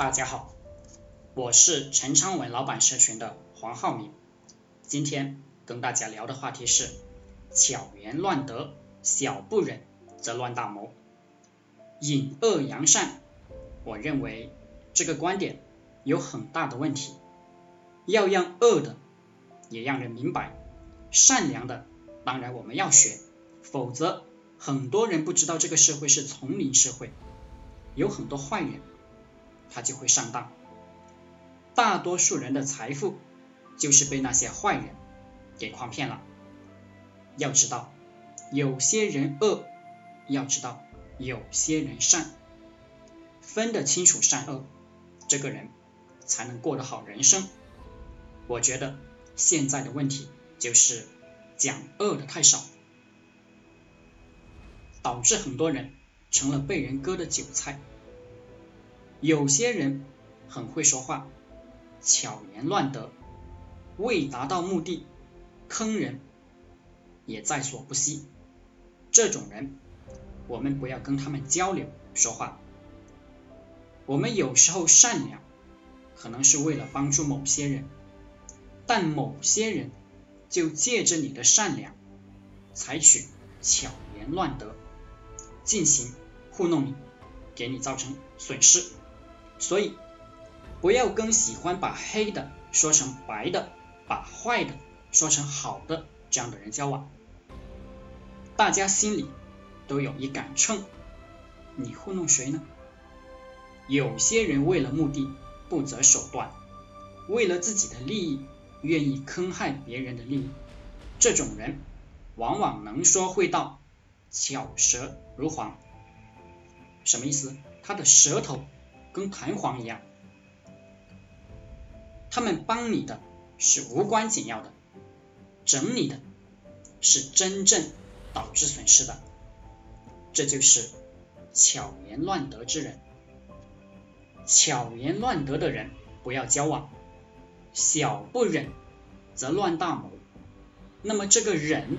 大家好，我是陈昌文老板社群的黄浩明，今天跟大家聊的话题是巧言乱德，小不忍则乱大谋，隐恶扬善。我认为这个观点有很大的问题，要让恶的也让人明白，善良的当然我们要学，否则很多人不知道这个社会是丛林社会，有很多坏人。他就会上当，大多数人的财富就是被那些坏人给诓骗了。要知道，有些人恶，要知道有些人善，分得清楚善恶，这个人才能过得好人生。我觉得现在的问题就是讲恶的太少，导致很多人成了被人割的韭菜。有些人很会说话，巧言乱德，为达到目的坑人也在所不惜。这种人，我们不要跟他们交流说话。我们有时候善良，可能是为了帮助某些人，但某些人就借着你的善良，采取巧言乱德，进行糊弄你，给你造成损失。所以，不要跟喜欢把黑的说成白的，把坏的说成好的这样的人交往。大家心里都有一杆秤，你糊弄谁呢？有些人为了目的不择手段，为了自己的利益愿意坑害别人的利益，这种人往往能说会道，巧舌如簧。什么意思？他的舌头。跟弹簧一样，他们帮你的是无关紧要的，整你的是真正导致损失的，这就是巧言乱德之人。巧言乱德的人不要交往，小不忍则乱大谋。那么这个忍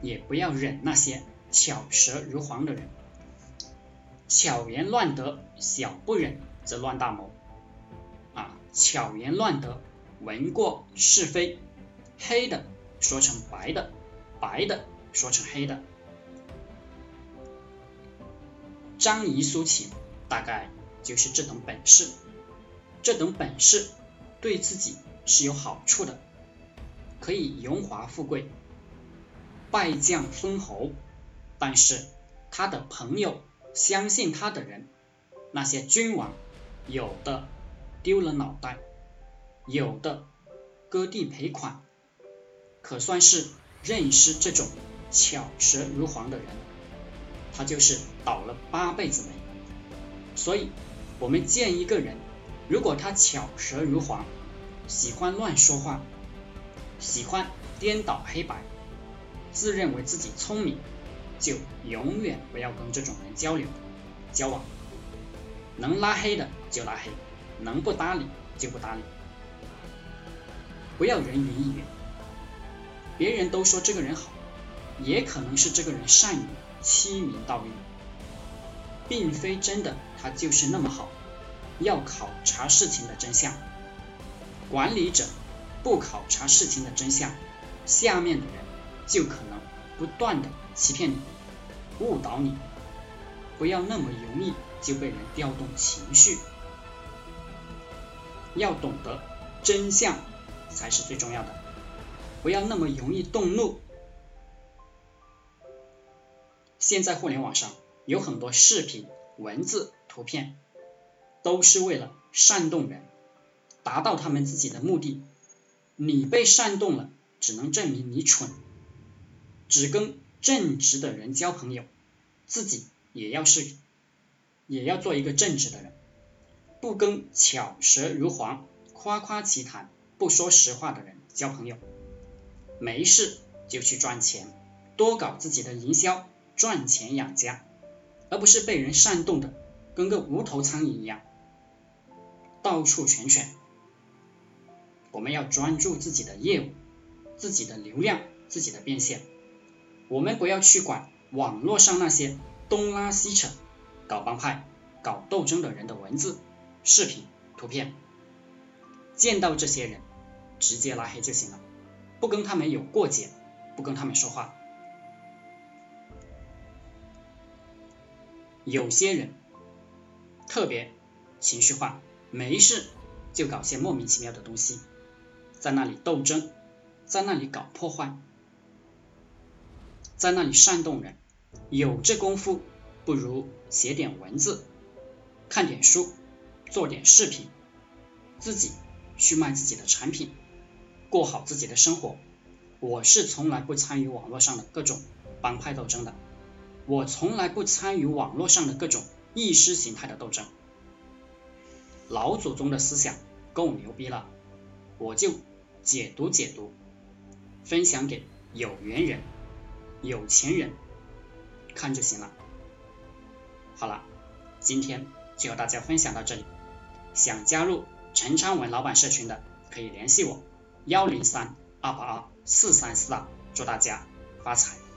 也不要忍那些巧舌如簧的人。巧言乱德，小不忍则乱大谋。啊，巧言乱德，闻过是非，黑的说成白的，白的说成黑的。张仪苏秦大概就是这等本事，这等本事对自己是有好处的，可以荣华富贵，拜将封侯。但是他的朋友。相信他的人，那些君王，有的丢了脑袋，有的割地赔款，可算是认识这种巧舌如簧的人，他就是倒了八辈子霉。所以，我们见一个人，如果他巧舌如簧，喜欢乱说话，喜欢颠倒黑白，自认为自己聪明。就永远不要跟这种人交流、交往，能拉黑的就拉黑，能不搭理就不搭理，不要人云亦云。别人都说这个人好，也可能是这个人善于欺民盗誉，并非真的他就是那么好。要考察事情的真相，管理者不考察事情的真相，下面的人就可能。不断的欺骗你，误导你，不要那么容易就被人调动情绪，要懂得真相才是最重要的，不要那么容易动怒。现在互联网上有很多视频、文字、图片，都是为了煽动人，达到他们自己的目的。你被煽动了，只能证明你蠢。只跟正直的人交朋友，自己也要是，也要做一个正直的人，不跟巧舌如簧、夸夸其谈、不说实话的人交朋友。没事就去赚钱，多搞自己的营销，赚钱养家，而不是被人煽动的跟个无头苍蝇一样，到处卷卷。我们要专注自己的业务，自己的流量，自己的变现。我们不要去管网络上那些东拉西扯、搞帮派、搞斗争的人的文字，视频、图片，见到这些人直接拉黑就行了，不跟他们有过节，不跟他们说话。有些人特别情绪化，没事就搞些莫名其妙的东西，在那里斗争，在那里搞破坏，在那里煽动人。有这功夫，不如写点文字，看点书，做点视频，自己去卖自己的产品，过好自己的生活。我是从来不参与网络上的各种帮派斗争的，我从来不参与网络上的各种意识形态的斗争。老祖宗的思想够牛逼了，我就解读解读，分享给有缘人、有钱人。看就行了。好了，今天就和大家分享到这里。想加入陈昌文老板社群的，可以联系我：幺零三二八二四三四二。祝大家发财！